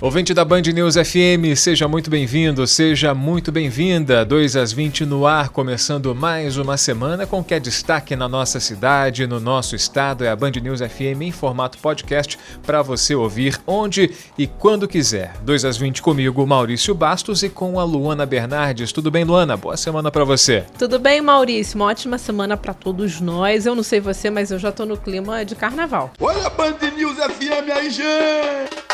Ouvinte da Band News FM, seja muito bem-vindo, seja muito bem-vinda. 2 às 20 no ar, começando mais uma semana com o que é destaque na nossa cidade, no nosso estado. É a Band News FM em formato podcast para você ouvir onde e quando quiser. 2 às 20 comigo, Maurício Bastos, e com a Luana Bernardes. Tudo bem, Luana? Boa semana para você. Tudo bem, Maurício? Uma ótima semana para todos nós. Eu não sei você, mas eu já tô no clima de carnaval. Olha a Band News FM aí, gente!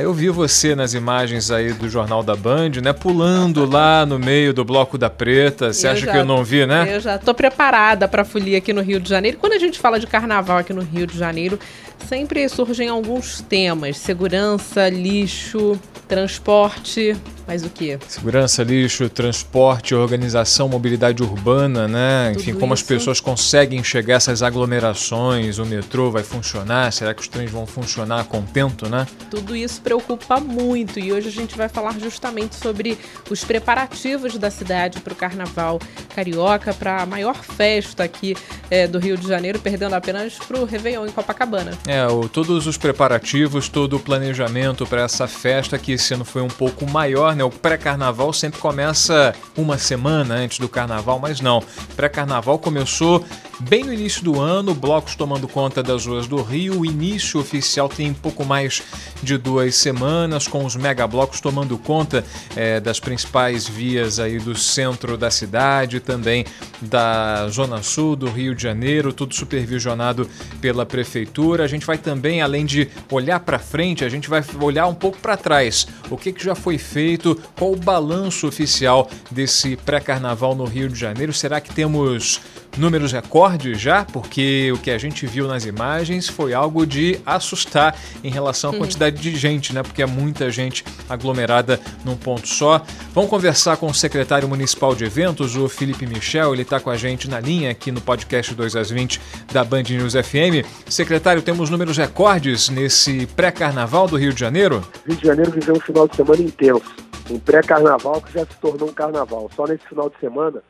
Ah, eu vi você nas imagens aí do Jornal da Band, né? Pulando lá no meio do Bloco da Preta. Você acha já, que eu não vi, né? Eu já tô preparada para folia aqui no Rio de Janeiro. Quando a gente fala de carnaval aqui no Rio de Janeiro, sempre surgem alguns temas: segurança, lixo, transporte, mais o quê? Segurança, lixo, transporte, organização, mobilidade urbana, né? Tudo Enfim, como isso. as pessoas conseguem chegar a essas aglomerações, o metrô vai funcionar, será que os trens vão funcionar a contento, né? Tudo isso preocupa muito e hoje a gente vai falar justamente sobre os preparativos da cidade para o Carnaval Carioca, para a maior festa aqui é, do Rio de Janeiro, perdendo apenas para o Réveillon em Copacabana. É, o, todos os preparativos, todo o planejamento para essa festa que esse ano foi um pouco maior, né? O pré-carnaval sempre começa uma semana antes do carnaval, mas não. Pré-carnaval começou bem no início do ano, blocos tomando conta das ruas do Rio. O início oficial tem pouco mais de duas semanas, com os megablocos tomando conta é, das principais vias aí do centro da cidade, também da zona sul do Rio de Janeiro, tudo supervisionado pela prefeitura. A gente vai também, além de olhar para frente, a gente vai olhar um pouco para trás. O que, que já foi feito? Qual o balanço oficial desse pré-carnaval no Rio de Janeiro? Será que temos números recordes já, porque o que a gente viu nas imagens foi algo de assustar em relação à quantidade de gente, né? Porque é muita gente aglomerada num ponto só. Vamos conversar com o secretário municipal de eventos, o Felipe Michel, ele está com a gente na linha aqui no podcast 2 às 20 da Band News FM. Secretário, temos números recordes nesse pré-carnaval do Rio de Janeiro? Rio de Janeiro viveu um final de semana intenso, um pré-carnaval que já se tornou um carnaval. Só nesse final de semana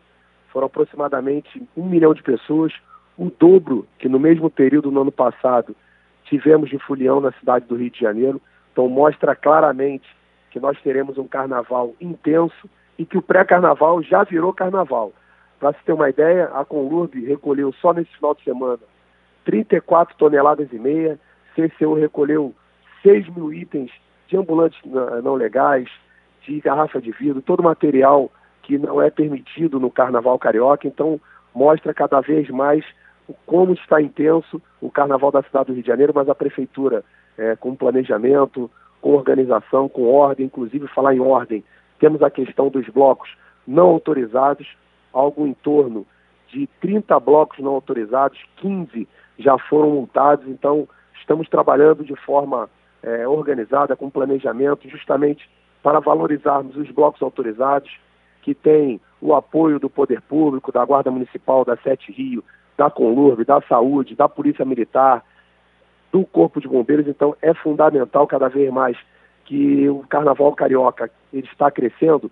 foram aproximadamente um milhão de pessoas, o dobro que no mesmo período no ano passado tivemos de fulião na cidade do Rio de Janeiro. Então mostra claramente que nós teremos um carnaval intenso e que o pré-carnaval já virou carnaval. Para se ter uma ideia, a Conlurb recolheu só nesse final de semana 34 toneladas e meia, CCU recolheu 6 mil itens de ambulantes não legais, de garrafa de vidro, todo material que não é permitido no Carnaval Carioca, então mostra cada vez mais como está intenso o Carnaval da cidade do Rio de Janeiro, mas a Prefeitura, é, com planejamento, com organização, com ordem, inclusive falar em ordem, temos a questão dos blocos não autorizados, algo em torno de 30 blocos não autorizados, 15 já foram multados, então estamos trabalhando de forma é, organizada, com planejamento, justamente para valorizarmos os blocos autorizados, que tem o apoio do poder público, da Guarda Municipal, da Sete Rio, da Conlurb, da Saúde, da Polícia Militar, do Corpo de Bombeiros. Então, é fundamental cada vez mais que o Carnaval Carioca ele está crescendo.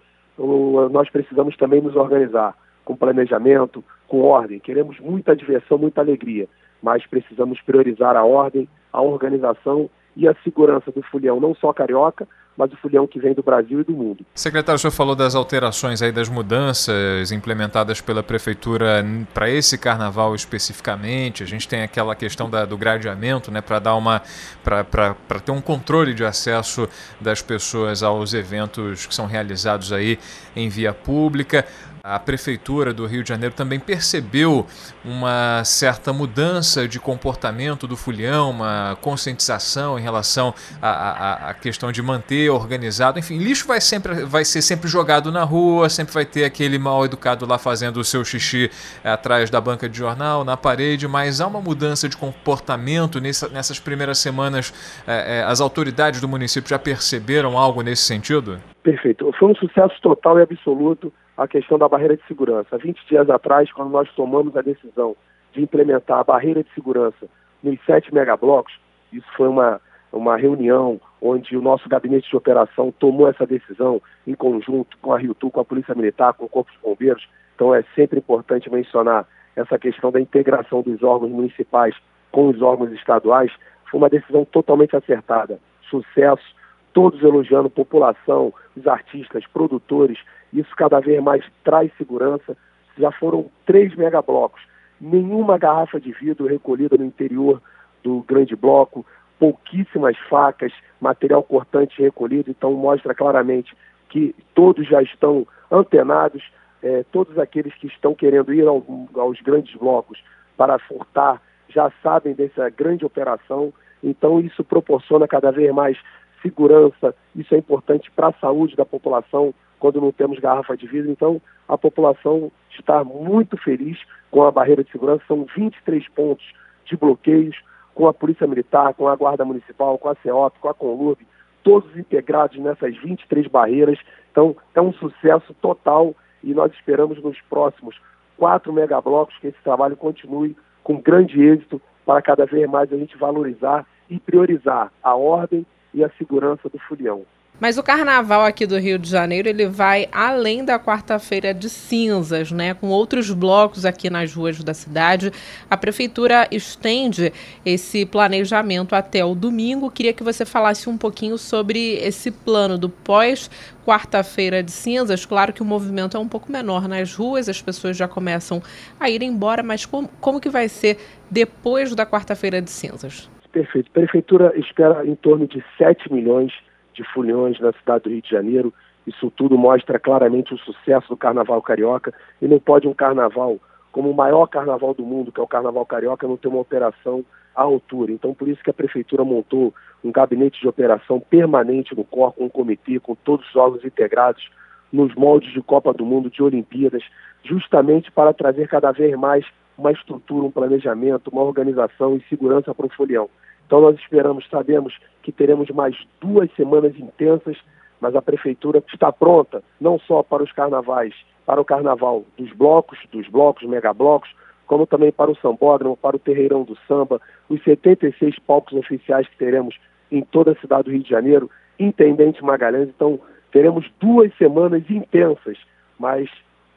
Nós precisamos também nos organizar com planejamento, com ordem. Queremos muita diversão, muita alegria, mas precisamos priorizar a ordem, a organização e a segurança do folião, não só carioca, mas o folião que vem do Brasil e do mundo. Secretário, o senhor falou das alterações aí, das mudanças implementadas pela Prefeitura para esse carnaval especificamente. A gente tem aquela questão da, do gradeamento, né, para dar uma. para ter um controle de acesso das pessoas aos eventos que são realizados aí em via pública a Prefeitura do Rio de Janeiro também percebeu uma certa mudança de comportamento do Fulião, uma conscientização em relação à, questão de manter organizado. Enfim, lixo vai, sempre, vai ser sempre jogado na rua, sempre vai ter aquele mal educado lá fazendo o seu xixi é, atrás da banca de jornal, na parede, mas há uma mudança de comportamento nessa, nessas primeiras semanas. É, é, as autoridades do município já perceberam algo nesse sentido? Perfeito. Foi um sucesso total e absoluto a questão da barreira de segurança. Há 20 dias atrás, quando nós tomamos a decisão de implementar a barreira de segurança nos sete megablocos, isso foi uma, uma reunião onde o nosso gabinete de operação tomou essa decisão em conjunto com a RIUTU, com a Polícia Militar, com o Corpo de Bombeiros. Então é sempre importante mencionar essa questão da integração dos órgãos municipais com os órgãos estaduais. Foi uma decisão totalmente acertada. Sucesso, todos elogiando população, os artistas, produtores. Isso cada vez mais traz segurança. Já foram três megablocos, nenhuma garrafa de vidro recolhida no interior do grande bloco, pouquíssimas facas, material cortante recolhido, então mostra claramente que todos já estão antenados, é, todos aqueles que estão querendo ir ao, aos grandes blocos para furtar já sabem dessa grande operação, então isso proporciona cada vez mais segurança, isso é importante para a saúde da população quando não temos garrafa de vidro, então a população está muito feliz com a barreira de segurança, são 23 pontos de bloqueios, com a Polícia Militar, com a Guarda Municipal, com a CEOP, com a Conlub, todos integrados nessas 23 barreiras. Então, é um sucesso total e nós esperamos nos próximos quatro megablocos que esse trabalho continue com grande êxito para cada vez mais a gente valorizar e priorizar a ordem e a segurança do folião. Mas o carnaval aqui do Rio de Janeiro, ele vai além da quarta-feira de cinzas, né? Com outros blocos aqui nas ruas da cidade. A prefeitura estende esse planejamento até o domingo. Queria que você falasse um pouquinho sobre esse plano do pós quarta-feira de cinzas. Claro que o movimento é um pouco menor nas ruas, as pessoas já começam a ir embora, mas como, como que vai ser depois da quarta-feira de cinzas? Perfeito. Prefeitura espera em torno de 7 milhões de foliões na cidade do Rio de Janeiro. Isso tudo mostra claramente o sucesso do Carnaval Carioca. E não pode um carnaval, como o maior carnaval do mundo, que é o Carnaval Carioca, não ter uma operação à altura. Então, por isso que a Prefeitura montou um gabinete de operação permanente no COR, com um comitê, com todos os órgãos integrados, nos moldes de Copa do Mundo, de Olimpíadas, justamente para trazer cada vez mais uma estrutura, um planejamento, uma organização e segurança para o folião. Então nós esperamos, sabemos que teremos mais duas semanas intensas, mas a prefeitura está pronta não só para os carnavais, para o carnaval dos blocos, dos blocos, megablocos, como também para o sambódromo, para o terreirão do samba, os 76 palcos oficiais que teremos em toda a cidade do Rio de Janeiro, Intendente Magalhães. Então teremos duas semanas intensas, mas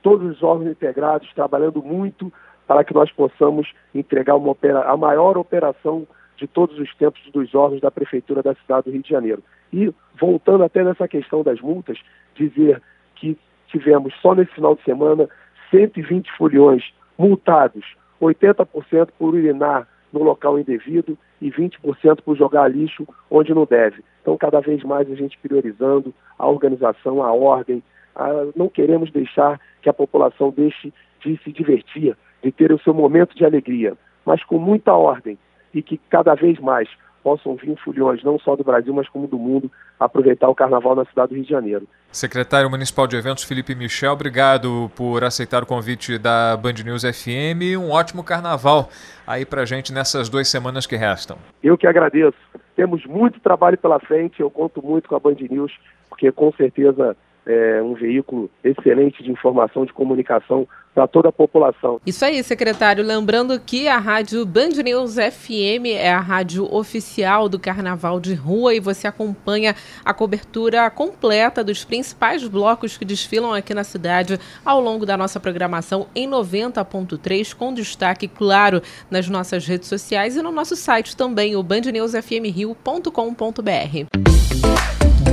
todos os órgãos integrados trabalhando muito para que nós possamos entregar uma opera, a maior operação de todos os tempos dos órgãos da Prefeitura da cidade do Rio de Janeiro. E, voltando até nessa questão das multas, dizer que tivemos só nesse final de semana 120 foliões multados, 80% por urinar no local indevido e 20% por jogar lixo onde não deve. Então, cada vez mais a gente priorizando a organização, a ordem. A... não queremos deixar que a população deixe de se divertir, de ter o seu momento de alegria, mas com muita ordem, e que cada vez mais possam vir foliões, não só do Brasil, mas como do mundo, aproveitar o carnaval na cidade do Rio de Janeiro. Secretário Municipal de Eventos Felipe Michel, obrigado por aceitar o convite da Band News FM e um ótimo carnaval aí pra gente nessas duas semanas que restam. Eu que agradeço. Temos muito trabalho pela frente, eu conto muito com a Band News, porque com certeza é um veículo excelente de informação, de comunicação para toda a população. Isso aí, secretário. Lembrando que a rádio Band News FM é a rádio oficial do Carnaval de Rua e você acompanha a cobertura completa dos principais blocos que desfilam aqui na cidade ao longo da nossa programação em 90.3, com destaque, claro, nas nossas redes sociais e no nosso site também, o bandnewsfmrio.com.br.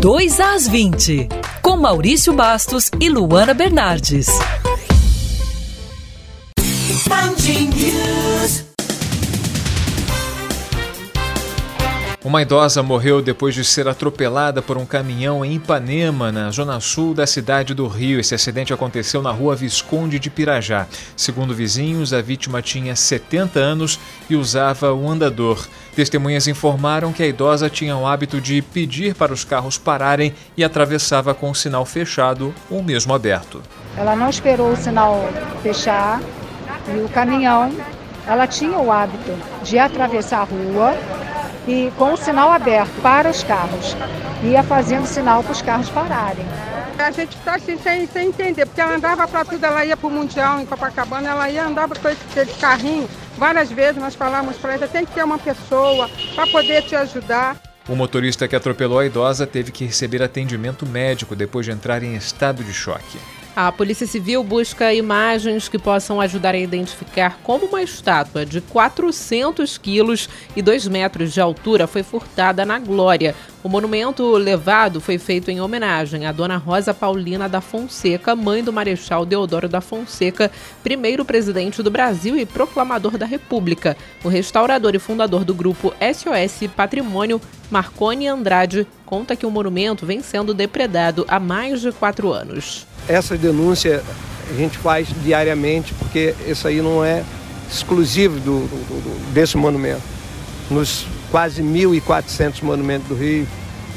2 às 20, com Maurício Bastos e Luana Bernardes. Uma idosa morreu depois de ser atropelada por um caminhão em Ipanema, na zona sul da cidade do Rio. Esse acidente aconteceu na rua Visconde de Pirajá. Segundo vizinhos, a vítima tinha 70 anos e usava o andador. Testemunhas informaram que a idosa tinha o hábito de pedir para os carros pararem e atravessava com o sinal fechado ou mesmo aberto. Ela não esperou o sinal fechar e o caminhão, ela tinha o hábito de atravessar a rua e com o sinal aberto para os carros. Ia fazendo sinal para os carros pararem. A gente está assim sem, sem entender, porque ela andava para tudo, ela ia para o Mundial em Copacabana, ela ia andava com esse, esse carrinho Várias vezes nós falamos para ela, tem que ter uma pessoa para poder te ajudar. O motorista que atropelou a idosa teve que receber atendimento médico depois de entrar em estado de choque. A Polícia Civil busca imagens que possam ajudar a identificar como uma estátua de 400 quilos e 2 metros de altura foi furtada na Glória. O monumento levado foi feito em homenagem à Dona Rosa Paulina da Fonseca, mãe do Marechal Deodoro da Fonseca, primeiro presidente do Brasil e proclamador da República. O restaurador e fundador do grupo SOS Patrimônio, Marconi Andrade, conta que o monumento vem sendo depredado há mais de quatro anos. Essa denúncia a gente faz diariamente, porque isso aí não é exclusivo do, do, desse monumento. Nos quase 1.400 monumentos do Rio,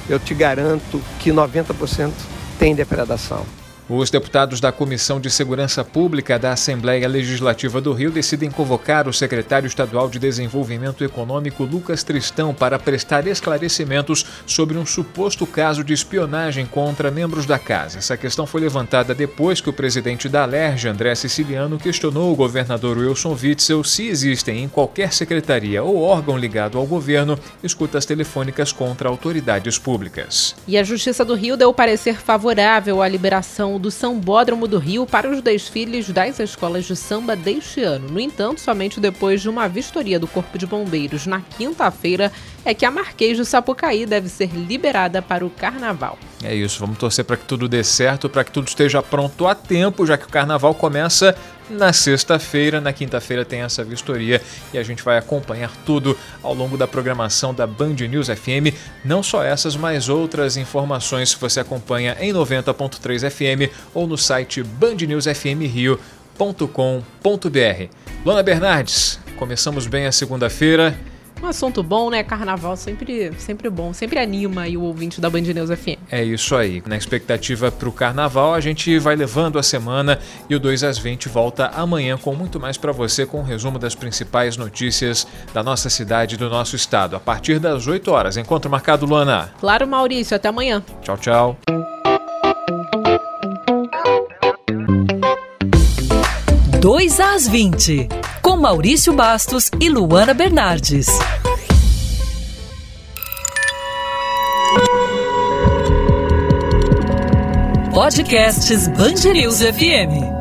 eu te garanto que 90% tem depredação. Os deputados da Comissão de Segurança Pública da Assembleia Legislativa do Rio decidem convocar o secretário estadual de Desenvolvimento Econômico, Lucas Tristão, para prestar esclarecimentos sobre um suposto caso de espionagem contra membros da casa. Essa questão foi levantada depois que o presidente da Alerj, André Siciliano, questionou o governador Wilson Witzel se existem em qualquer secretaria ou órgão ligado ao governo escutas telefônicas contra autoridades públicas. E a Justiça do Rio deu parecer favorável à liberação do Sambódromo do Rio para os desfiles das escolas de samba deste ano. No entanto, somente depois de uma vistoria do Corpo de Bombeiros na quinta-feira é que a Marquês do Sapucaí deve ser liberada para o carnaval. É isso, vamos torcer para que tudo dê certo, para que tudo esteja pronto a tempo, já que o carnaval começa na sexta-feira. Na quinta-feira tem essa vistoria e a gente vai acompanhar tudo ao longo da programação da Band News FM. Não só essas, mas outras informações você acompanha em 90.3 FM ou no site bandnewsfmrio.com.br. Luana Bernardes, começamos bem a segunda-feira. Um assunto bom, né? Carnaval sempre, sempre bom, sempre anima aí o ouvinte da Band News FM. É isso aí. Na expectativa para o Carnaval, a gente vai levando a semana e o 2 às 20 volta amanhã com muito mais para você, com um resumo das principais notícias da nossa cidade e do nosso estado. A partir das 8 horas. Encontro marcado, Luana. Claro, Maurício. Até amanhã. Tchau, tchau. Dois às 20 com Maurício Bastos e Luana Bernardes. Podcasts News FM.